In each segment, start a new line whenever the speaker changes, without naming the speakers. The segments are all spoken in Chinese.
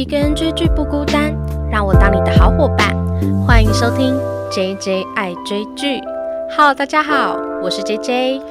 一个人追剧不孤单，让我当你的好伙伴。欢迎收听 J J 爱追剧。Hello，大家好，我是 J J。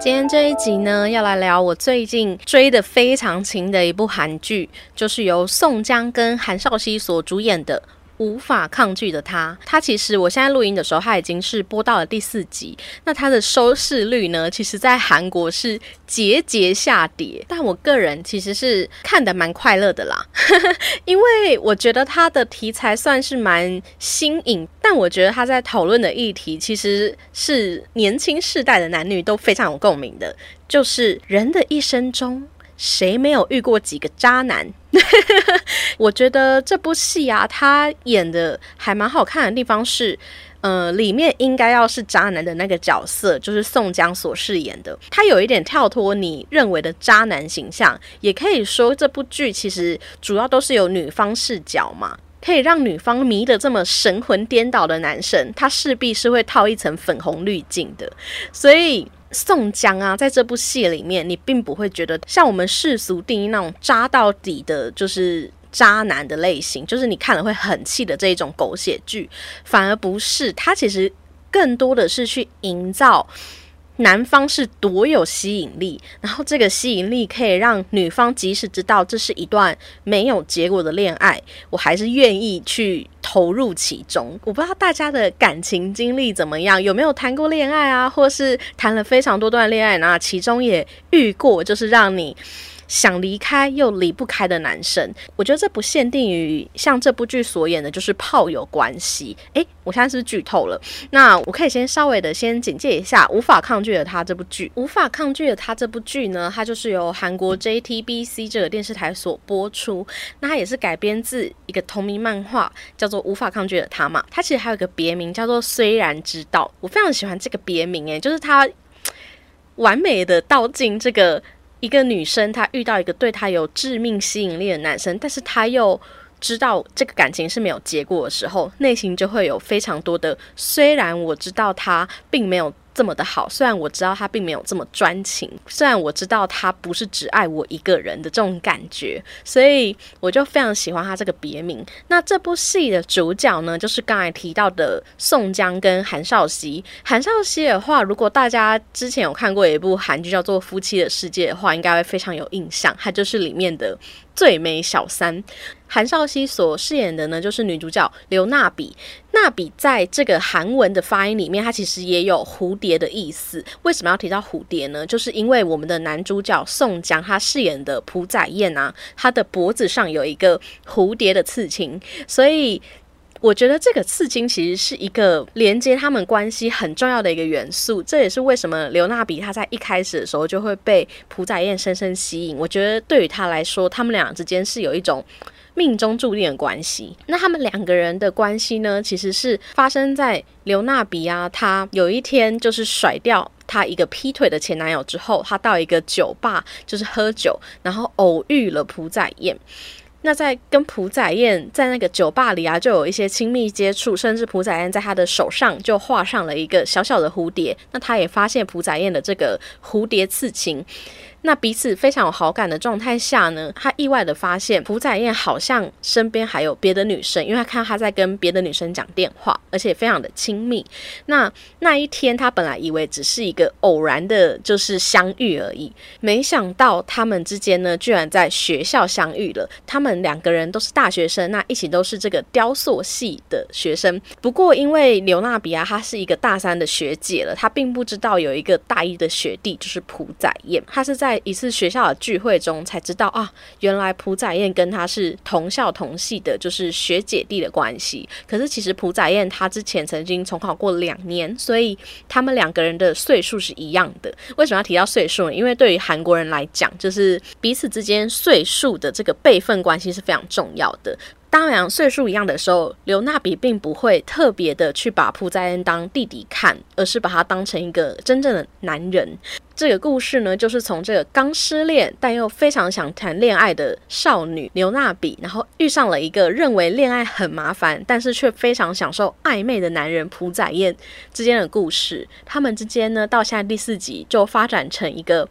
今天这一集呢，要来聊我最近追的非常勤的一部韩剧，就是由宋江跟韩少熙所主演的。无法抗拒的他，他其实我现在录音的时候，他已经是播到了第四集。那他的收视率呢，其实在韩国是节节下跌。但我个人其实是看的蛮快乐的啦，因为我觉得他的题材算是蛮新颖，但我觉得他在讨论的议题其实是年轻世代的男女都非常有共鸣的，就是人的一生中。谁没有遇过几个渣男？我觉得这部戏啊，他演的还蛮好看的地方是，呃，里面应该要是渣男的那个角色，就是宋江所饰演的，他有一点跳脱你认为的渣男形象，也可以说这部剧其实主要都是有女方视角嘛，可以让女方迷得这么神魂颠倒的男生，他势必是会套一层粉红滤镜的，所以。宋江啊，在这部戏里面，你并不会觉得像我们世俗定义那种渣到底的，就是渣男的类型，就是你看了会很气的这一种狗血剧，反而不是。他其实更多的是去营造。男方是多有吸引力，然后这个吸引力可以让女方即使知道这是一段没有结果的恋爱，我还是愿意去投入其中。我不知道大家的感情经历怎么样，有没有谈过恋爱啊，或是谈了非常多段恋爱，那其中也遇过就是让你。想离开又离不开的男生，我觉得这不限定于像这部剧所演的，就是炮友关系。诶，我现在是剧透了，那我可以先稍微的先简介一下《无法抗拒的他》这部剧。《无法抗拒的他》这部剧呢，它就是由韩国 JTBC 这个电视台所播出。那它也是改编自一个同名漫画，叫做《无法抗拒的他》嘛。它其实还有个别名叫做《虽然知道》，我非常喜欢这个别名，诶，就是它 完美的道尽这个。一个女生，她遇到一个对她有致命吸引力的男生，但是她又知道这个感情是没有结果的时候，内心就会有非常多的。虽然我知道他并没有。这么的好，虽然我知道他并没有这么专情，虽然我知道他不是只爱我一个人的这种感觉，所以我就非常喜欢他这个别名。那这部戏的主角呢，就是刚才提到的宋江跟韩少熙。韩少熙的话，如果大家之前有看过一部韩剧叫做《夫妻的世界》的话，应该会非常有印象，他就是里面的。最美小三韩少熙所饰演的呢，就是女主角刘娜比。娜比在这个韩文的发音里面，它其实也有蝴蝶的意思。为什么要提到蝴蝶呢？就是因为我们的男主角宋江他饰演的朴载燕啊，他的脖子上有一个蝴蝶的刺青，所以。我觉得这个刺青其实是一个连接他们关系很重要的一个元素，这也是为什么刘娜比她在一开始的时候就会被朴载燕深深吸引。我觉得对于他来说，他们俩之间是有一种命中注定的关系。那他们两个人的关系呢，其实是发生在刘娜比啊，她有一天就是甩掉她一个劈腿的前男友之后，她到一个酒吧就是喝酒，然后偶遇了朴载彦。那在跟朴载彦在那个酒吧里啊，就有一些亲密接触，甚至朴载彦在他的手上就画上了一个小小的蝴蝶。那他也发现朴载彦的这个蝴蝶刺青。那彼此非常有好感的状态下呢，他意外的发现朴载燕好像身边还有别的女生，因为他看到他在跟别的女生讲电话，而且非常的亲密。那那一天他本来以为只是一个偶然的，就是相遇而已，没想到他们之间呢，居然在学校相遇了。他们两个人都是大学生，那一起都是这个雕塑系的学生。不过因为刘娜比亚她是一个大三的学姐了，她并不知道有一个大一的学弟就是朴载燕，她是在。在一次学校的聚会中，才知道啊，原来朴载燕跟他是同校同系的，就是学姐弟的关系。可是其实朴载燕他之前曾经重考过两年，所以他们两个人的岁数是一样的。为什么要提到岁数呢？因为对于韩国人来讲，就是彼此之间岁数的这个辈分关系是非常重要的。当然，岁数一样的时候，刘娜比并不会特别的去把朴在恩当弟弟看，而是把他当成一个真正的男人。这个故事呢，就是从这个刚失恋但又非常想谈恋爱的少女刘娜比，然后遇上了一个认为恋爱很麻烦，但是却非常享受暧昧的男人朴载燕之间的故事。他们之间呢，到现在第四集就发展成一个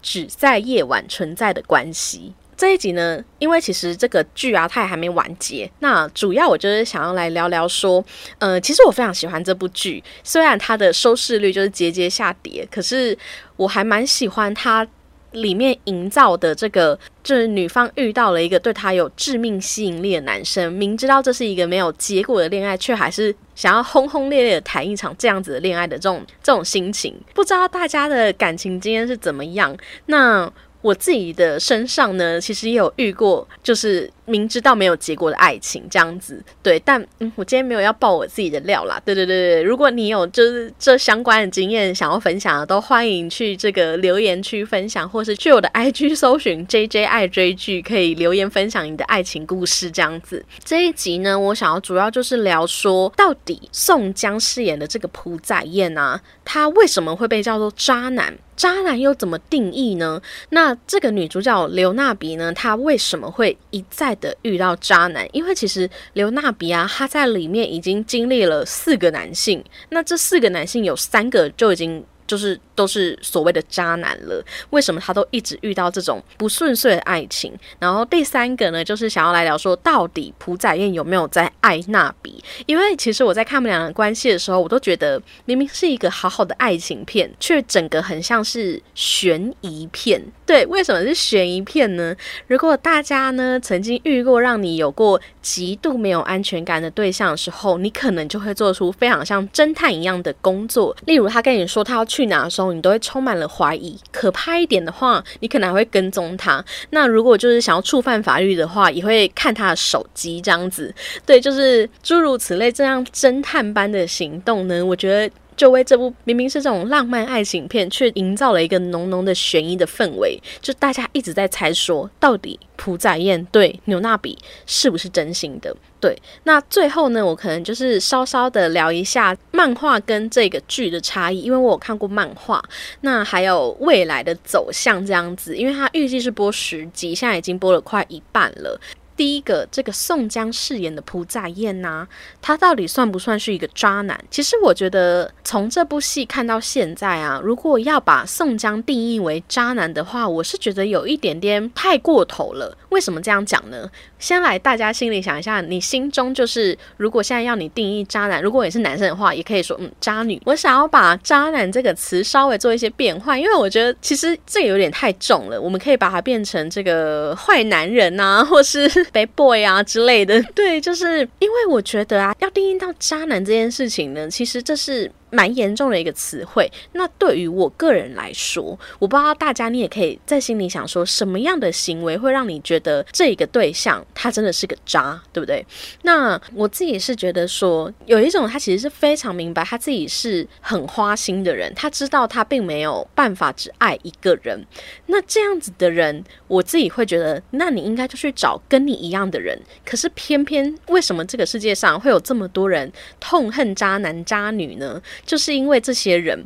只在夜晚存在的关系。这一集呢，因为其实这个剧啊，它也还没完结。那主要我就是想要来聊聊说，呃，其实我非常喜欢这部剧，虽然它的收视率就是节节下跌，可是我还蛮喜欢它。里面营造的这个，就是女方遇到了一个对她有致命吸引力的男生，明知道这是一个没有结果的恋爱，却还是想要轰轰烈烈的谈一场这样子的恋爱的这种这种心情，不知道大家的感情经验是怎么样？那。我自己的身上呢，其实也有遇过，就是明知道没有结果的爱情这样子，对。但嗯，我今天没有要爆我自己的料啦，对对对对。如果你有就是这相关的经验想要分享的，都欢迎去这个留言区分享，或是去我的 IG 搜寻 JJ 爱追剧，可以留言分享你的爱情故事这样子。这一集呢，我想要主要就是聊说，到底宋江饰演的这个朴载燕啊，他为什么会被叫做渣男？渣男又怎么定义呢？那这个女主角刘娜比呢？她为什么会一再的遇到渣男？因为其实刘娜比啊，她在里面已经经历了四个男性，那这四个男性有三个就已经。就是都是所谓的渣男了，为什么他都一直遇到这种不顺遂的爱情？然后第三个呢，就是想要来聊说，到底朴载燕有没有在爱娜比？因为其实我在看他们两个关系的时候，我都觉得明明是一个好好的爱情片，却整个很像是悬疑片。对，为什么是悬疑片呢？如果大家呢曾经遇过让你有过极度没有安全感的对象的时候，你可能就会做出非常像侦探一样的工作。例如，他跟你说他要去哪的时候，你都会充满了怀疑。可怕一点的话，你可能还会跟踪他。那如果就是想要触犯法律的话，也会看他的手机这样子。对，就是诸如此类这样侦探般的行动呢，我觉得。就为这部明明是这种浪漫爱情片，却营造了一个浓浓的悬疑的氛围，就大家一直在猜说，到底朴载燕对牛娜比是不是真心的？对，那最后呢，我可能就是稍稍的聊一下漫画跟这个剧的差异，因为我有看过漫画，那还有未来的走向这样子，因为它预计是播十集，现在已经播了快一半了。第一个，这个宋江饰演的朴载燕呐，他到底算不算是一个渣男？其实我觉得从这部戏看到现在啊，如果要把宋江定义为渣男的话，我是觉得有一点点太过头了。为什么这样讲呢？先来大家心里想一下，你心中就是如果现在要你定义渣男，如果你是男生的话，也可以说嗯渣女。我想要把渣男这个词稍微做一些变换，因为我觉得其实这有点太重了，我们可以把它变成这个坏男人呐，或是。Bad boy 啊之类的，对，就是因为我觉得啊，要定义到渣男这件事情呢，其实这是。蛮严重的一个词汇。那对于我个人来说，我不知道大家，你也可以在心里想说，什么样的行为会让你觉得这一个对象他真的是个渣，对不对？那我自己是觉得说，有一种他其实是非常明白他自己是很花心的人，他知道他并没有办法只爱一个人。那这样子的人，我自己会觉得，那你应该就去找跟你一样的人。可是偏偏为什么这个世界上会有这么多人痛恨渣男渣女呢？就是因为这些人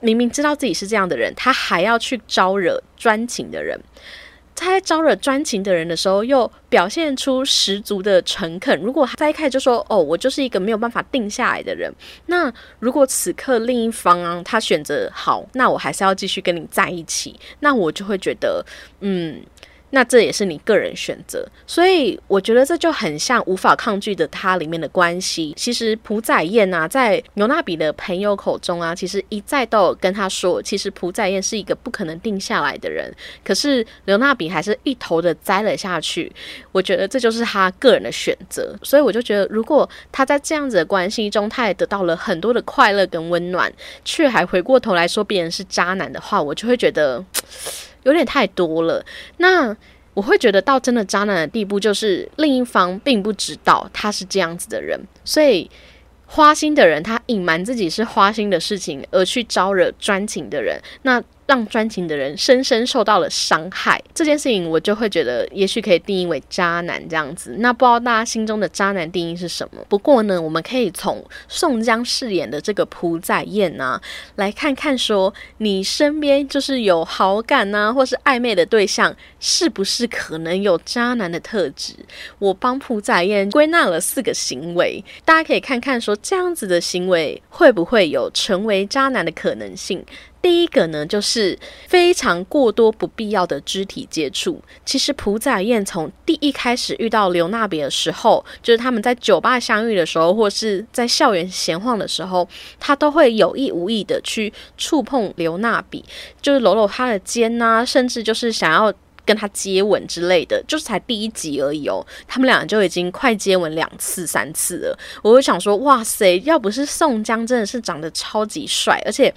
明明知道自己是这样的人，他还要去招惹专情的人。他在招惹专情的人的时候，又表现出十足的诚恳。如果在一开始就说：“哦，我就是一个没有办法定下来的人。”那如果此刻另一方，他选择好，那我还是要继续跟你在一起，那我就会觉得，嗯。那这也是你个人选择，所以我觉得这就很像无法抗拒的他里面的关系。其实朴载燕啊，在牛娜比的朋友口中啊，其实一再都有跟他说，其实朴载燕是一个不可能定下来的人。可是刘娜比还是一头的栽了下去。我觉得这就是他个人的选择。所以我就觉得，如果他在这样子的关系中，他也得到了很多的快乐跟温暖，却还回过头来说别人是渣男的话，我就会觉得。有点太多了，那我会觉得到真的渣男的地步，就是另一方并不知道他是这样子的人，所以花心的人他隐瞒自己是花心的事情，而去招惹专情的人，那。让专情的人深深受到了伤害，这件事情我就会觉得，也许可以定义为渣男这样子。那不知道大家心中的渣男定义是什么？不过呢，我们可以从宋江饰演的这个朴载燕啊，来看看说，你身边就是有好感啊，或是暧昧的对象，是不是可能有渣男的特质？我帮朴载燕归纳了四个行为，大家可以看看说，这样子的行为会不会有成为渣男的可能性？第一个呢，就是非常过多不必要的肢体接触。其实朴载燕从第一开始遇到刘娜比的时候，就是他们在酒吧相遇的时候，或是在校园闲晃的时候，他都会有意无意的去触碰刘娜比，就是搂搂她的肩呐，甚至就是想要。跟他接吻之类的，就是才第一集而已哦，他们俩就已经快接吻两次、三次了。我就想说，哇塞，要不是宋江真的是长得超级帅，而且。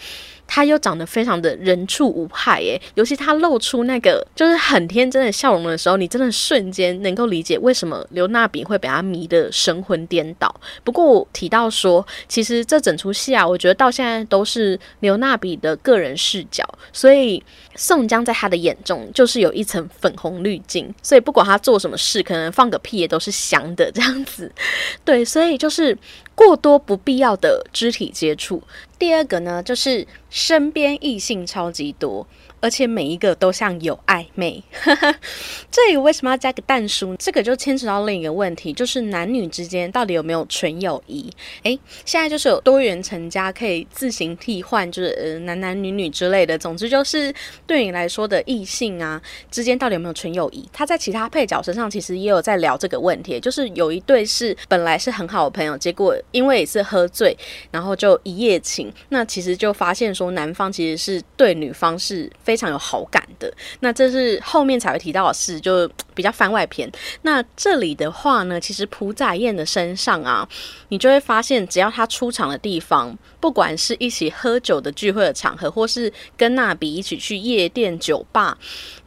他又长得非常的人畜无害耶，尤其他露出那个就是很天真的笑容的时候，你真的瞬间能够理解为什么刘娜比会被他迷得神魂颠倒。不过我提到说，其实这整出戏啊，我觉得到现在都是刘娜比的个人视角，所以宋江在他的眼中就是有一层粉红滤镜，所以不管他做什么事，可能放个屁也都是香的这样子。对，所以就是过多不必要的肢体接触。第二个呢，就是身边异性超级多。而且每一个都像有暧昧，这里为什么要加个淡书？这个就牵扯到另一个问题，就是男女之间到底有没有纯友谊？诶，现在就是有多元成家，可以自行替换，就是呃男男女女之类的。总之就是对你来说的异性啊之间到底有没有纯友谊？他在其他配角身上其实也有在聊这个问题，就是有一对是本来是很好的朋友，结果因为也是喝醉，然后就一夜情，那其实就发现说男方其实是对女方是。非常有好感的，那这是后面才会提到的事，就比较番外篇。那这里的话呢，其实朴载燕的身上啊，你就会发现，只要他出场的地方，不管是一起喝酒的聚会的场合，或是跟娜比一起去夜店、酒吧，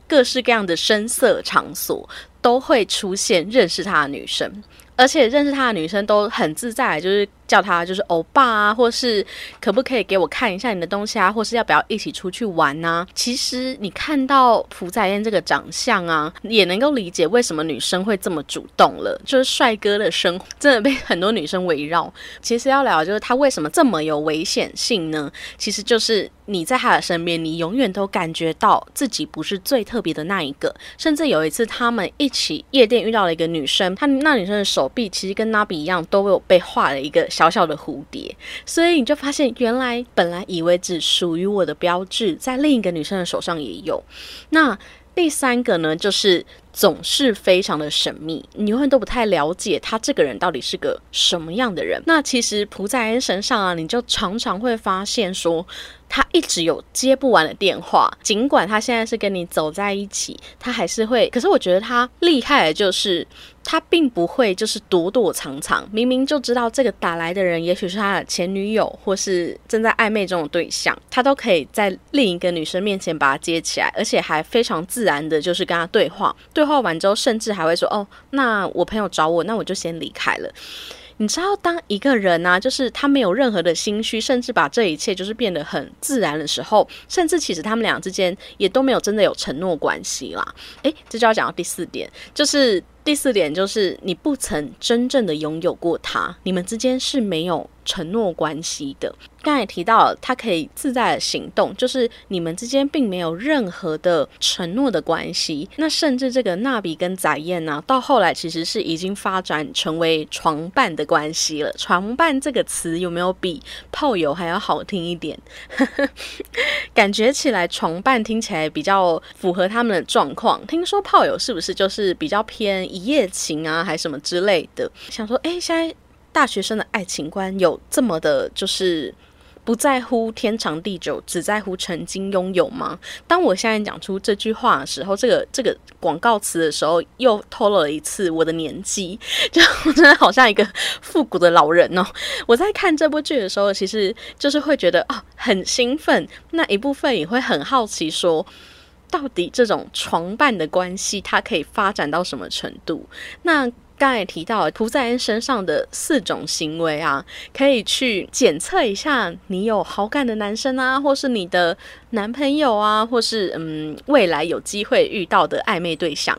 各式各样的声色场所，都会出现认识他的女生，而且认识他的女生都很自在，就是。叫他就是欧巴啊，或是可不可以给我看一下你的东西啊，或是要不要一起出去玩呢？其实你看到朴载燕这个长相啊，也能够理解为什么女生会这么主动了。就是帅哥的生活真的被很多女生围绕。其实要聊就是他为什么这么有危险性呢？其实就是你在他的身边，你永远都感觉到自己不是最特别的那一个。甚至有一次他们一起夜店遇到了一个女生，她那女生的手臂其实跟娜比一样，都有被画了一个。小小的蝴蝶，所以你就发现，原来本来以为只属于我的标志，在另一个女生的手上也有。那第三个呢，就是总是非常的神秘，你永远都不太了解他这个人到底是个什么样的人。那其实蒲在恩身上啊，你就常常会发现说。他一直有接不完的电话，尽管他现在是跟你走在一起，他还是会。可是我觉得他厉害的就是，他并不会就是躲躲藏藏，明明就知道这个打来的人也许是他的前女友，或是正在暧昧中的对象，他都可以在另一个女生面前把他接起来，而且还非常自然的，就是跟他对话。对话完之后，甚至还会说：“哦，那我朋友找我，那我就先离开了。”你知道，当一个人呢，就是他没有任何的心虚，甚至把这一切就是变得很自然的时候，甚至其实他们俩之间也都没有真的有承诺关系啦。诶，这就要讲到第四点，就是。第四点就是你不曾真正的拥有过他，你们之间是没有承诺关系的。刚才提到他可以自在的行动，就是你们之间并没有任何的承诺的关系。那甚至这个娜比跟载燕呢，到后来其实是已经发展成为床伴的关系了。床伴这个词有没有比炮友还要好听一点？感觉起来床伴听起来比较符合他们的状况。听说炮友是不是就是比较偏？一夜情啊，还什么之类的，想说，哎，现在大学生的爱情观有这么的，就是不在乎天长地久，只在乎曾经拥有吗？当我现在讲出这句话的时候，这个这个广告词的时候，又透露了一次我的年纪，就真的好像一个复古的老人哦。我在看这部剧的时候，其实就是会觉得啊，很兴奋，那一部分也会很好奇说。到底这种床伴的关系，它可以发展到什么程度？那？刚才提到涂在恩身上的四种行为啊，可以去检测一下你有好感的男生啊，或是你的男朋友啊，或是嗯未来有机会遇到的暧昧对象，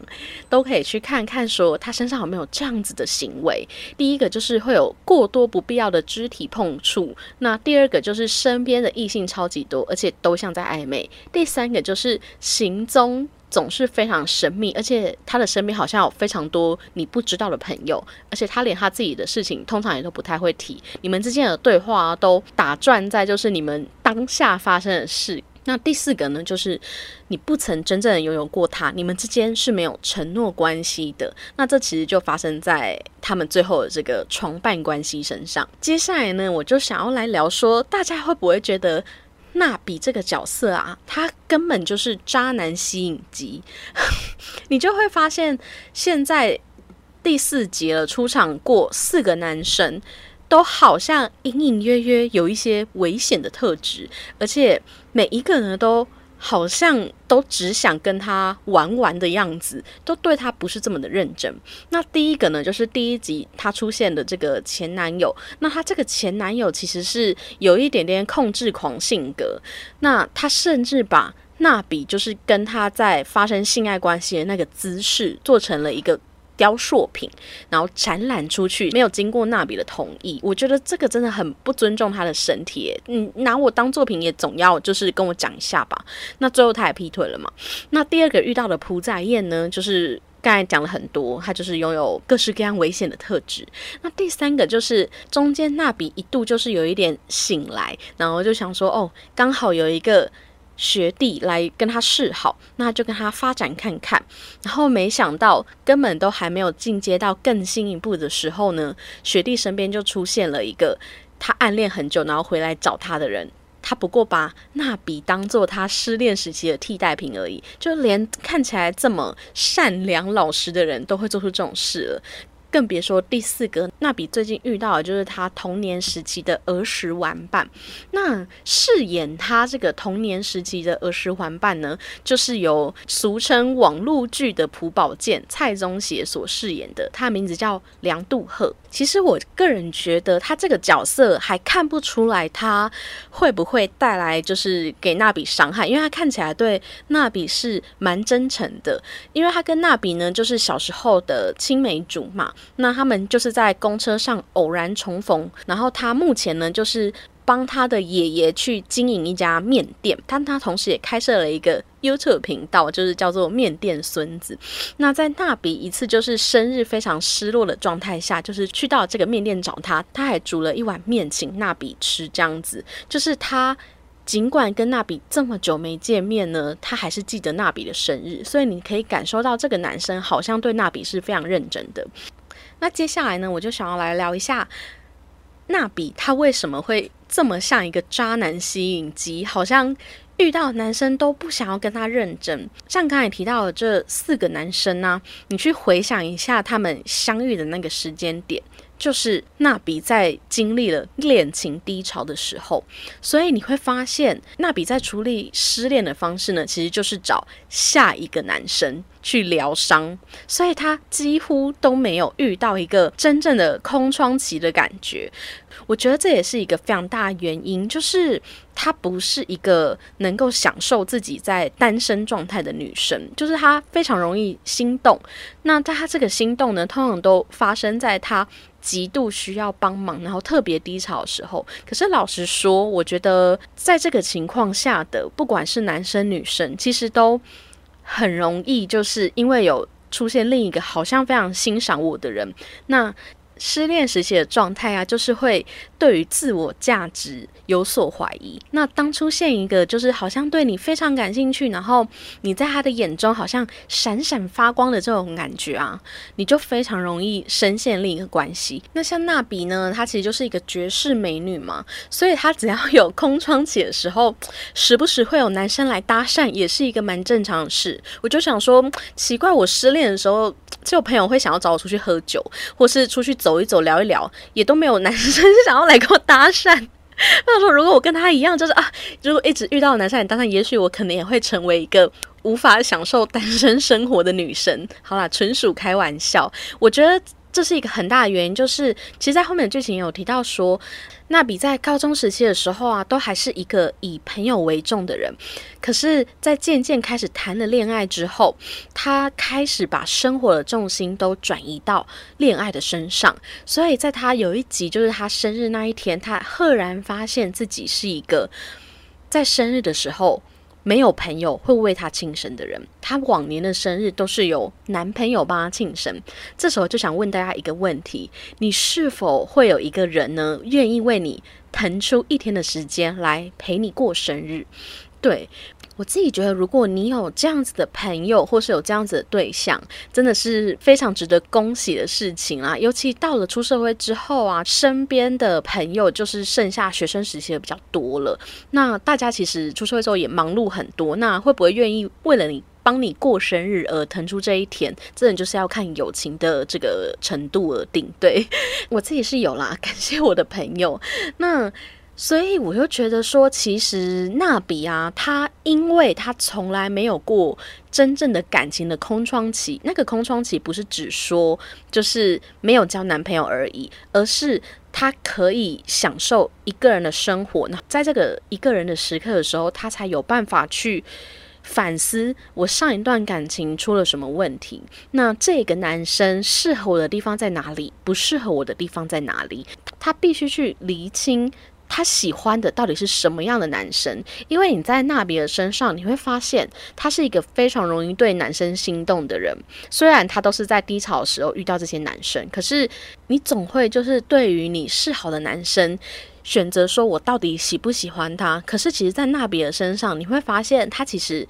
都可以去看看说他身上有没有这样子的行为。第一个就是会有过多不必要的肢体碰触，那第二个就是身边的异性超级多，而且都像在暧昧。第三个就是行踪。总是非常神秘，而且他的身边好像有非常多你不知道的朋友，而且他连他自己的事情通常也都不太会提。你们之间的对话都打转在就是你们当下发生的事。那第四个呢，就是你不曾真正的拥有过他，你们之间是没有承诺关系的。那这其实就发生在他们最后的这个床伴关系身上。接下来呢，我就想要来聊说，大家会不会觉得？娜比这个角色啊，他根本就是渣男吸引机，你就会发现，现在第四集了，出场过四个男生，都好像隐隐约约有一些危险的特质，而且每一个人都。好像都只想跟他玩玩的样子，都对他不是这么的认真。那第一个呢，就是第一集他出现的这个前男友。那他这个前男友其实是有一点点控制狂性格。那他甚至把娜比就是跟他在发生性爱关系的那个姿势做成了一个。雕塑品，然后展览出去，没有经过娜比的同意，我觉得这个真的很不尊重他的身体。嗯，拿我当作品也总要就是跟我讲一下吧。那最后他也劈腿了嘛？那第二个遇到的朴载燕呢，就是刚才讲了很多，他就是拥有各式各样危险的特质。那第三个就是中间娜比一度就是有一点醒来，然后就想说，哦，刚好有一个。学弟来跟他示好，那就跟他发展看看。然后没想到，根本都还没有进阶到更新一步的时候呢，学弟身边就出现了一个他暗恋很久，然后回来找他的人。他不过把娜比当做他失恋时期的替代品而已，就连看起来这么善良老实的人都会做出这种事了。更别说第四个，娜比最近遇到的就是他童年时期的儿时玩伴。那饰演他这个童年时期的儿时玩伴呢，就是由俗称网络剧的朴宝剑蔡宗协所饰演的，他的名字叫梁杜赫。其实我个人觉得他这个角色还看不出来他会不会带来就是给娜比伤害，因为他看起来对娜比是蛮真诚的，因为他跟娜比呢就是小时候的青梅竹马。那他们就是在公车上偶然重逢，然后他目前呢就是帮他的爷爷去经营一家面店，但他同时也开设了一个 YouTube 频道，就是叫做面店孙子。那在娜比一次就是生日非常失落的状态下，就是去到这个面店找他，他还煮了一碗面请娜比吃，这样子就是他尽管跟娜比这么久没见面呢，他还是记得娜比的生日，所以你可以感受到这个男生好像对娜比是非常认真的。那接下来呢，我就想要来聊一下娜比，他为什么会这么像一个渣男吸引机？好像遇到男生都不想要跟他认真。像刚才提到的这四个男生呢，你去回想一下他们相遇的那个时间点。就是娜比在经历了恋情低潮的时候，所以你会发现，娜比在处理失恋的方式呢，其实就是找下一个男生去疗伤，所以他几乎都没有遇到一个真正的空窗期的感觉。我觉得这也是一个非常大的原因，就是她不是一个能够享受自己在单身状态的女生，就是她非常容易心动。那她这个心动呢，通常都发生在她极度需要帮忙，然后特别低潮的时候。可是老实说，我觉得在这个情况下的，不管是男生女生，其实都很容易，就是因为有出现另一个好像非常欣赏我的人，那。失恋时期的状态啊，就是会对于自我价值有所怀疑。那当出现一个就是好像对你非常感兴趣，然后你在他的眼中好像闪闪发光的这种感觉啊，你就非常容易深陷另一个关系。那像娜比呢，她其实就是一个绝世美女嘛，所以她只要有空窗期的时候，时不时会有男生来搭讪，也是一个蛮正常的事。我就想说，奇怪，我失恋的时候。就有朋友会想要找我出去喝酒，或是出去走走一走、聊一聊，也都没有男生 想要来跟我搭讪。那说，如果我跟他一样，就是啊，如果一直遇到男生来搭讪，也许我可能也会成为一个无法享受单身生活的女生。好啦，纯属开玩笑。我觉得。这是一个很大的原因，就是其实，在后面的剧情有提到说，娜比在高中时期的时候啊，都还是一个以朋友为重的人，可是，在渐渐开始谈了恋爱之后，他开始把生活的重心都转移到恋爱的身上，所以在他有一集，就是他生日那一天，他赫然发现自己是一个在生日的时候没有朋友会为他庆生的人，他往年的生日都是有男朋友帮他庆生。这时候就想问大家一个问题：你是否会有一个人呢，愿意为你腾出一天的时间来陪你过生日？对。我自己觉得，如果你有这样子的朋友，或是有这样子的对象，真的是非常值得恭喜的事情啊！尤其到了出社会之后啊，身边的朋友就是剩下学生时期的比较多了。那大家其实出社会之后也忙碌很多，那会不会愿意为了你帮你过生日而腾出这一天？真的就是要看友情的这个程度而定。对 我自己是有啦，感谢我的朋友。那。所以我就觉得说，其实娜比啊，她因为她从来没有过真正的感情的空窗期。那个空窗期不是只说就是没有交男朋友而已，而是她可以享受一个人的生活。那在这个一个人的时刻的时候，她才有办法去反思我上一段感情出了什么问题。那这个男生适合我的地方在哪里？不适合我的地方在哪里？他必须去厘清。他喜欢的到底是什么样的男生？因为你在纳比尔身上，你会发现他是一个非常容易对男生心动的人。虽然他都是在低潮的时候遇到这些男生，可是你总会就是对于你示好的男生，选择说我到底喜不喜欢他。可是其实，在纳比尔身上，你会发现他其实。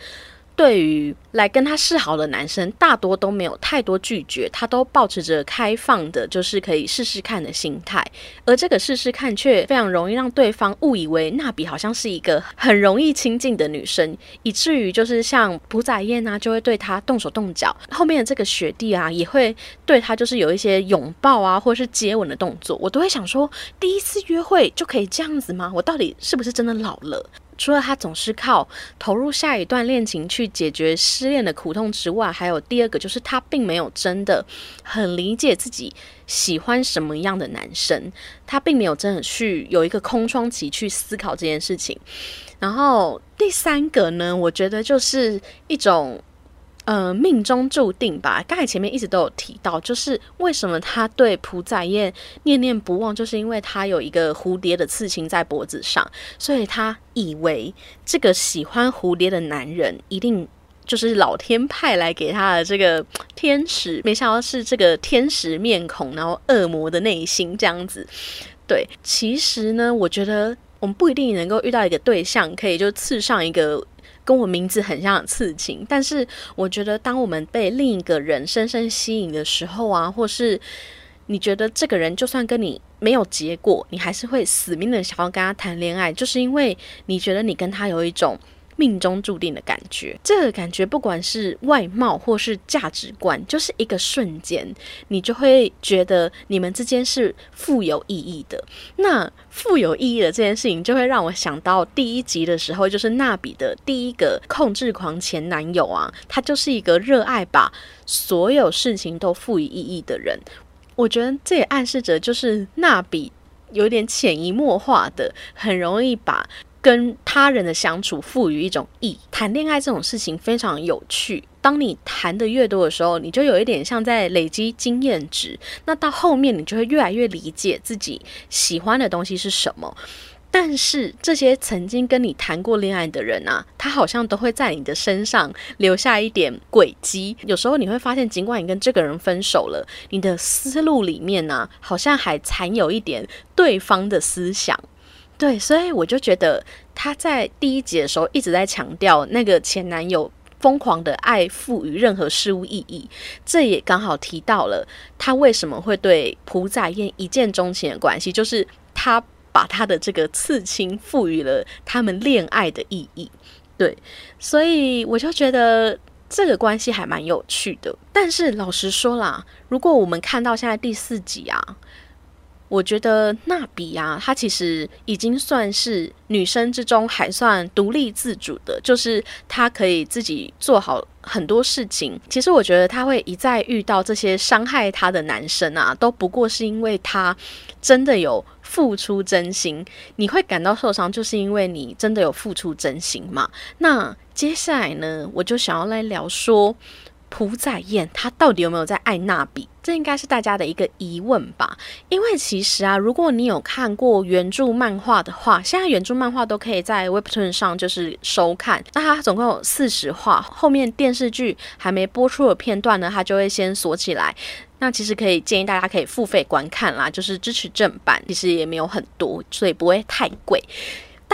对于来跟他示好的男生，大多都没有太多拒绝，他都保持着开放的，就是可以试试看的心态。而这个试试看，却非常容易让对方误以为娜比好像是一个很容易亲近的女生，以至于就是像朴载燕啊，就会对他动手动脚。后面的这个学弟啊，也会对他就是有一些拥抱啊，或是接吻的动作。我都会想说，第一次约会就可以这样子吗？我到底是不是真的老了？除了他总是靠投入下一段恋情去解决失恋的苦痛之外，还有第二个就是他并没有真的很理解自己喜欢什么样的男生，他并没有真的去有一个空窗期去思考这件事情。然后第三个呢，我觉得就是一种。呃，命中注定吧。刚才前面一直都有提到，就是为什么他对朴载燕念念不忘，就是因为他有一个蝴蝶的刺青在脖子上，所以他以为这个喜欢蝴蝶的男人一定就是老天派来给他的这个天使，没想到是这个天使面孔，然后恶魔的内心这样子。对，其实呢，我觉得我们不一定能够遇到一个对象，可以就刺上一个。跟我名字很像的刺青，但是我觉得，当我们被另一个人深深吸引的时候啊，或是你觉得这个人就算跟你没有结果，你还是会死命的想要跟他谈恋爱，就是因为你觉得你跟他有一种。命中注定的感觉，这个感觉不管是外貌或是价值观，就是一个瞬间，你就会觉得你们之间是富有意义的。那富有意义的这件事情，就会让我想到第一集的时候，就是娜比的第一个控制狂前男友啊，他就是一个热爱把所有事情都赋予意义的人。我觉得这也暗示着，就是娜比有点潜移默化的，很容易把。跟他人的相处赋予一种意义，谈恋爱这种事情非常有趣。当你谈的越多的时候，你就有一点像在累积经验值。那到后面，你就会越来越理解自己喜欢的东西是什么。但是这些曾经跟你谈过恋爱的人啊，他好像都会在你的身上留下一点轨迹。有时候你会发现，尽管你跟这个人分手了，你的思路里面呢，好像还残有一点对方的思想。对，所以我就觉得他在第一集的时候一直在强调那个前男友疯狂的爱赋予任何事物意义，这也刚好提到了他为什么会对朴载燕一见钟情的关系，就是他把他的这个刺青赋予了他们恋爱的意义。对，所以我就觉得这个关系还蛮有趣的。但是老实说啦，如果我们看到现在第四集啊。我觉得娜比啊，她其实已经算是女生之中还算独立自主的，就是她可以自己做好很多事情。其实我觉得她会一再遇到这些伤害她的男生啊，都不过是因为她真的有付出真心。你会感到受伤，就是因为你真的有付出真心嘛？那接下来呢，我就想要来聊说。朴载燕他到底有没有在爱娜比？这应该是大家的一个疑问吧。因为其实啊，如果你有看过原著漫画的话，现在原著漫画都可以在 Webtoon 上就是收看。那它总共有四十话，后面电视剧还没播出的片段呢，它就会先锁起来。那其实可以建议大家可以付费观看啦，就是支持正版，其实也没有很多，所以不会太贵。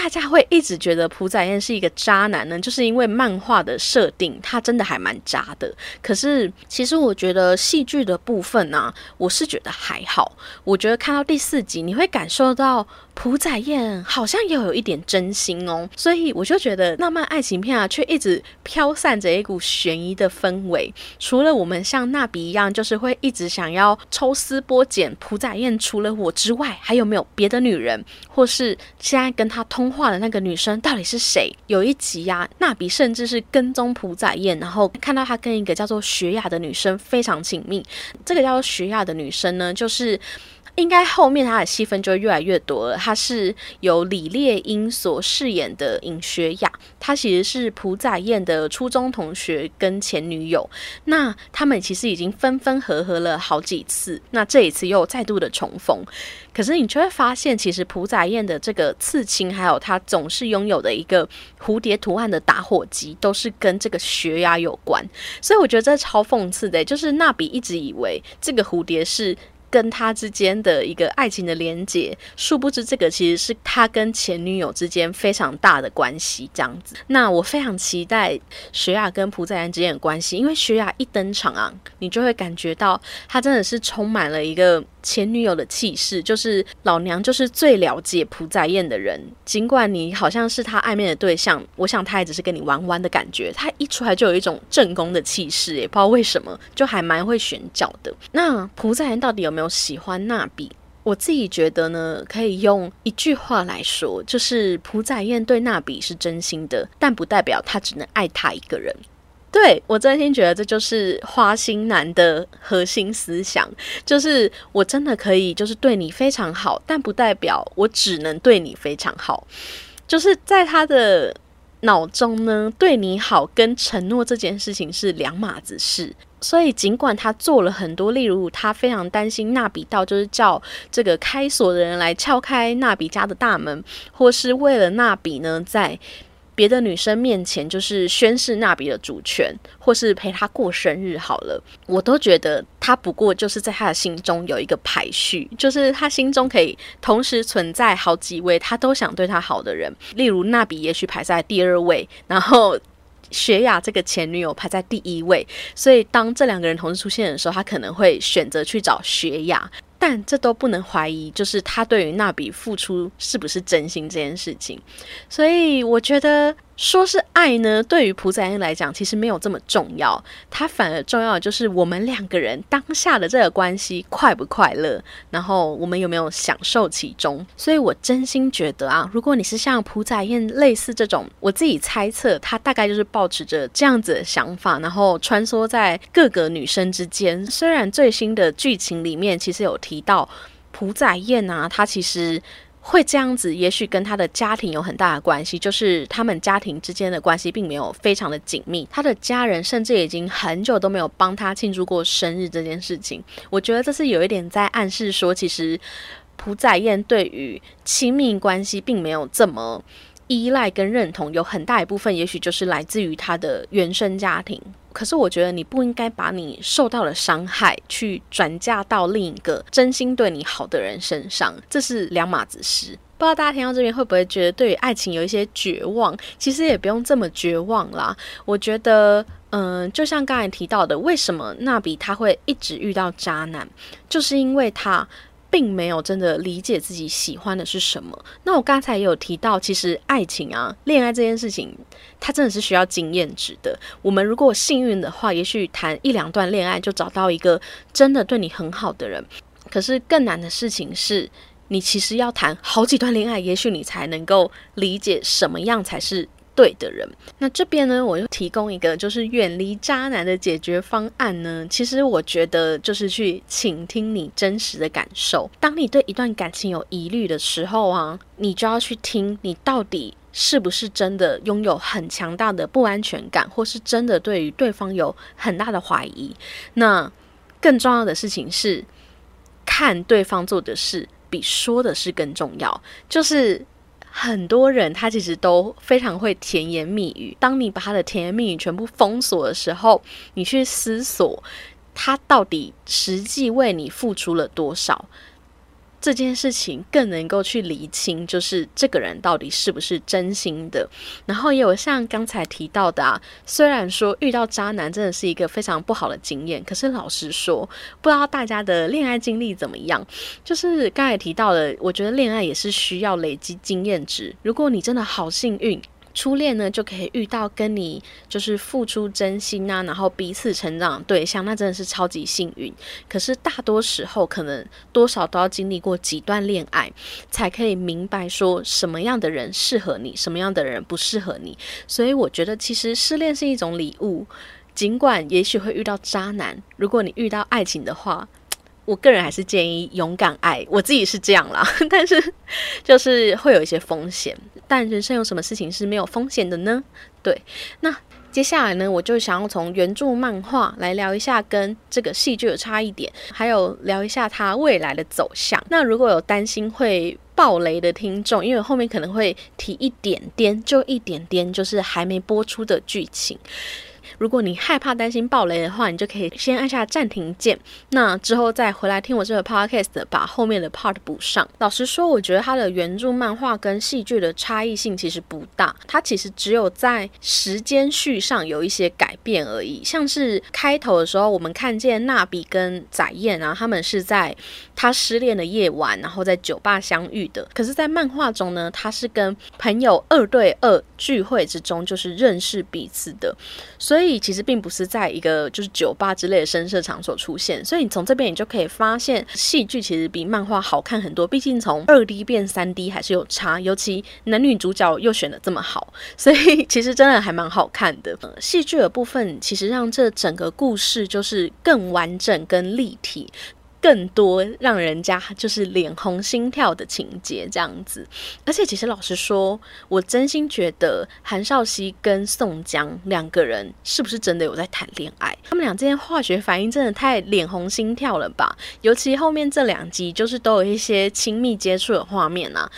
大家会一直觉得朴载彦是一个渣男呢，就是因为漫画的设定，他真的还蛮渣的。可是其实我觉得戏剧的部分呢，我是觉得还好。我觉得看到第四集，你会感受到。朴载燕好像又有一点真心哦，所以我就觉得浪漫爱情片啊，却一直飘散着一股悬疑的氛围。除了我们像娜比一样，就是会一直想要抽丝剥茧，朴载燕除了我之外，还有没有别的女人，或是现在跟他通话的那个女生到底是谁？有一集呀，娜比甚至是跟踪朴载燕，然后看到他跟一个叫做雪雅的女生非常亲密。这个叫做雪雅的女生呢，就是。应该后面他的戏份就越来越多了。他是由李烈英所饰演的尹学雅，他其实是朴载燕的初中同学跟前女友。那他们其实已经分分合合了好几次，那这一次又再度的重逢。可是你就会发现，其实朴载燕的这个刺青，还有他总是拥有的一个蝴蝶图案的打火机，都是跟这个学雅有关。所以我觉得这超讽刺的，就是娜比一直以为这个蝴蝶是。跟他之间的一个爱情的连结，殊不知这个其实是他跟前女友之间非常大的关系，这样子。那我非常期待雪雅跟朴载恩之间的关系，因为雪雅一登场啊，你就会感觉到她真的是充满了一个。前女友的气势，就是老娘就是最了解朴载燕的人。尽管你好像是他暧昧的对象，我想他也只是跟你玩玩的感觉。他一出来就有一种正宫的气势，也不知道为什么，就还蛮会选角的。那朴载燕到底有没有喜欢娜比？我自己觉得呢，可以用一句话来说，就是朴载燕对娜比是真心的，但不代表他只能爱他一个人。对我真心觉得这就是花心男的核心思想，就是我真的可以就是对你非常好，但不代表我只能对你非常好。就是在他的脑中呢，对你好跟承诺这件事情是两码子事。所以尽管他做了很多，例如他非常担心纳比到，就是叫这个开锁的人来撬开纳比家的大门，或是为了纳比呢在。别的女生面前就是宣誓娜比的主权，或是陪她过生日好了，我都觉得他不过就是在他的心中有一个排序，就是他心中可以同时存在好几位他都想对他好的人，例如娜比也许排在第二位，然后雪雅这个前女友排在第一位，所以当这两个人同时出现的时候，他可能会选择去找雪雅。但这都不能怀疑，就是他对于那笔付出是不是真心这件事情。所以我觉得说是爱呢，对于朴载恩来讲，其实没有这么重要。他反而重要的就是我们两个人当下的这个关系快不快乐，然后我们有没有享受其中。所以我真心觉得啊，如果你是像朴载燕类似这种，我自己猜测他大概就是保持着这样子的想法，然后穿梭在各个女生之间。虽然最新的剧情里面其实有。提到朴载燕啊，他其实会这样子，也许跟他的家庭有很大的关系，就是他们家庭之间的关系并没有非常的紧密。他的家人甚至已经很久都没有帮他庆祝过生日这件事情。我觉得这是有一点在暗示说，其实朴载燕对于亲密关系并没有这么依赖跟认同，有很大一部分也许就是来自于他的原生家庭。可是我觉得你不应该把你受到的伤害去转嫁到另一个真心对你好的人身上，这是两码子事。不知道大家听到这边会不会觉得对于爱情有一些绝望？其实也不用这么绝望啦。我觉得，嗯，就像刚才提到的，为什么娜比他会一直遇到渣男，就是因为他。并没有真的理解自己喜欢的是什么。那我刚才也有提到，其实爱情啊，恋爱这件事情，它真的是需要经验值的。我们如果幸运的话，也许谈一两段恋爱就找到一个真的对你很好的人。可是更难的事情是，你其实要谈好几段恋爱，也许你才能够理解什么样才是。对的人，那这边呢，我就提供一个就是远离渣男的解决方案呢。其实我觉得就是去倾听你真实的感受。当你对一段感情有疑虑的时候啊，你就要去听你到底是不是真的拥有很强大的不安全感，或是真的对于对方有很大的怀疑。那更重要的事情是，看对方做的事比说的事更重要。就是很多人他其实都非常会甜言蜜语，当你把他的甜言蜜语全部封锁的时候，你去思索他到底实际为你付出了多少。这件事情更能够去厘清，就是这个人到底是不是真心的。然后也有像刚才提到的啊，虽然说遇到渣男真的是一个非常不好的经验，可是老实说，不知道大家的恋爱经历怎么样。就是刚才提到的，我觉得恋爱也是需要累积经验值。如果你真的好幸运。初恋呢，就可以遇到跟你就是付出真心啊，然后彼此成长的对象，那真的是超级幸运。可是大多时候，可能多少都要经历过几段恋爱，才可以明白说什么样的人适合你，什么样的人不适合你。所以我觉得，其实失恋是一种礼物，尽管也许会遇到渣男，如果你遇到爱情的话。我个人还是建议勇敢爱，我自己是这样啦，但是就是会有一些风险。但人生有什么事情是没有风险的呢？对，那接下来呢，我就想要从原著漫画来聊一下跟这个戏剧的差异点，还有聊一下它未来的走向。那如果有担心会爆雷的听众，因为后面可能会提一点点，就一点点，就是还没播出的剧情。如果你害怕担心暴雷的话，你就可以先按下暂停键，那之后再回来听我这个 podcast，把后面的 part 补上。老实说，我觉得它的原著漫画跟戏剧的差异性其实不大，它其实只有在时间序上有一些改变而已。像是开头的时候，我们看见娜比跟宰燕啊，他们是在他失恋的夜晚，然后在酒吧相遇的。可是，在漫画中呢，他是跟朋友二对二聚会之中，就是认识彼此的，所以。其实并不是在一个就是酒吧之类的声色场所出现，所以你从这边你就可以发现，戏剧其实比漫画好看很多。毕竟从二 D 变三 D 还是有差，尤其男女主角又选的这么好，所以其实真的还蛮好看的。戏剧的部分其实让这整个故事就是更完整、跟立体。更多让人家就是脸红心跳的情节这样子，而且其实老实说，我真心觉得韩少熙跟宋江两个人是不是真的有在谈恋爱？他们俩之间化学反应真的太脸红心跳了吧？尤其后面这两集就是都有一些亲密接触的画面啊。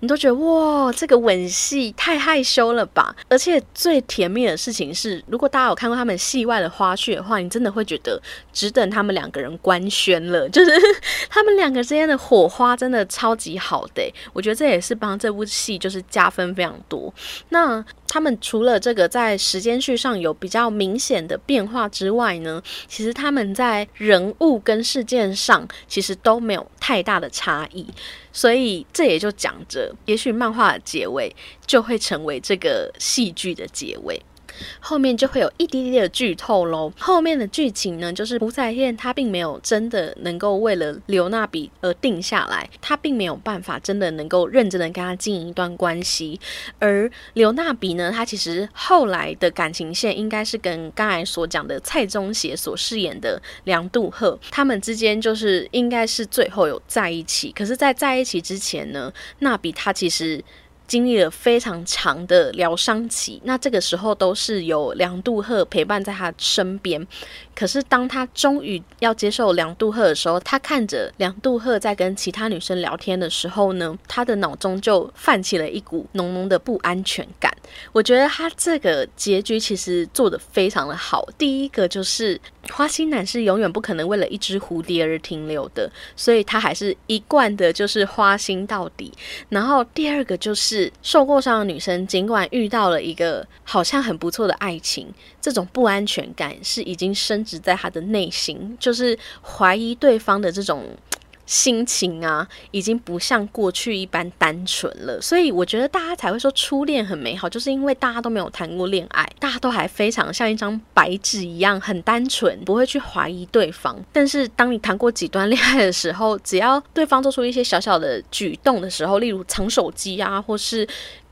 你都觉得哇，这个吻戏太害羞了吧？而且最甜蜜的事情是，如果大家有看过他们戏外的花絮的话，你真的会觉得只等他们两个人官宣了，就是他们两个之间的火花真的超级好的。我觉得这也是帮这部戏就是加分非常多。那他们除了这个在时间序上有比较明显的变化之外呢，其实他们在人物跟事件上其实都没有太大的差异。所以这也就讲着，也许漫画的结尾就会成为这个戏剧的结尾。后面就会有一滴滴的剧透喽。后面的剧情呢，就是胡彩燕她并没有真的能够为了刘娜比而定下来，她并没有办法真的能够认真的跟他经营一段关系。而刘娜比呢，她其实后来的感情线应该是跟刚才所讲的蔡宗协所饰演的梁杜赫，他们之间就是应该是最后有在一起。可是，在在一起之前呢，娜比她其实。经历了非常长的疗伤期，那这个时候都是有梁杜赫陪伴在他身边。可是当他终于要接受梁杜赫的时候，他看着梁杜赫在跟其他女生聊天的时候呢，他的脑中就泛起了一股浓浓的不安全感。我觉得他这个结局其实做的非常的好。第一个就是花心男是永远不可能为了一只蝴蝶而停留的，所以他还是一贯的就是花心到底。然后第二个就是受过伤的女生，尽管遇到了一个好像很不错的爱情，这种不安全感是已经深。只在他的内心，就是怀疑对方的这种心情啊，已经不像过去一般单纯了。所以我觉得大家才会说初恋很美好，就是因为大家都没有谈过恋爱，大家都还非常像一张白纸一样很单纯，不会去怀疑对方。但是当你谈过几段恋爱的时候，只要对方做出一些小小的举动的时候，例如藏手机啊，或是。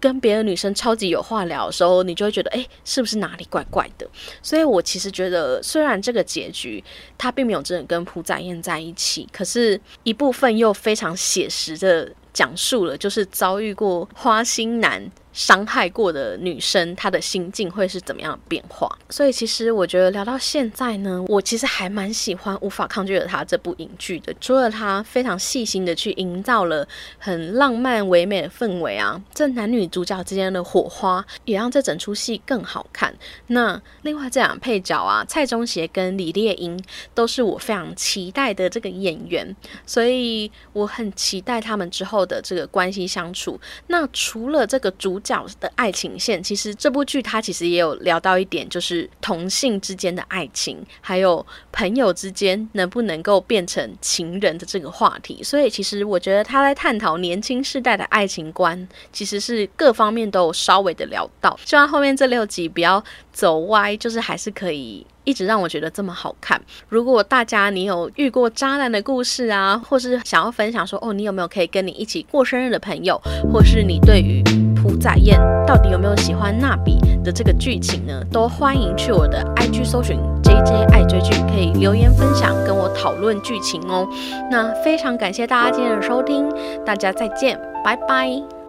跟别的女生超级有话聊的时候，你就会觉得，哎，是不是哪里怪怪的？所以我其实觉得，虽然这个结局他并没有真的跟朴载燕在一起，可是一部分又非常写实的讲述了，就是遭遇过花心男伤害过的女生，她的心境会是怎么样的变化？所以其实我觉得聊到现在呢，我其实还蛮喜欢《无法抗拒的她》这部影剧的。除了她非常细心的去营造了很浪漫唯美的氛围啊，这男女主角之间的火花也让这整出戏更好看。那另外这两配角啊，蔡中协跟李烈英都是我非常期待的这个演员，所以我很期待他们之后的这个关系相处。那除了这个主角的爱情线，其实这部剧它其实也有聊到一点，就是同性之间的爱情，还有朋友之间能不能够变成情人的这个话题。所以其实我觉得他在探讨年轻世代的爱情观，其实是各方面都有稍微的聊到。希望后面这六集不要走歪，就是还是可以一直让我觉得这么好看。如果大家你有遇过渣男的故事啊，或是想要分享说哦，你有没有可以跟你一起过生日的朋友，或是你对于朴载燕到底有没有喜欢娜比的这个剧情呢？都欢迎去我的 IG 搜寻 JJ 爱追剧，可以留言分享跟我讨论剧情哦。那非常感谢大家今天的收听，大家再见，拜拜。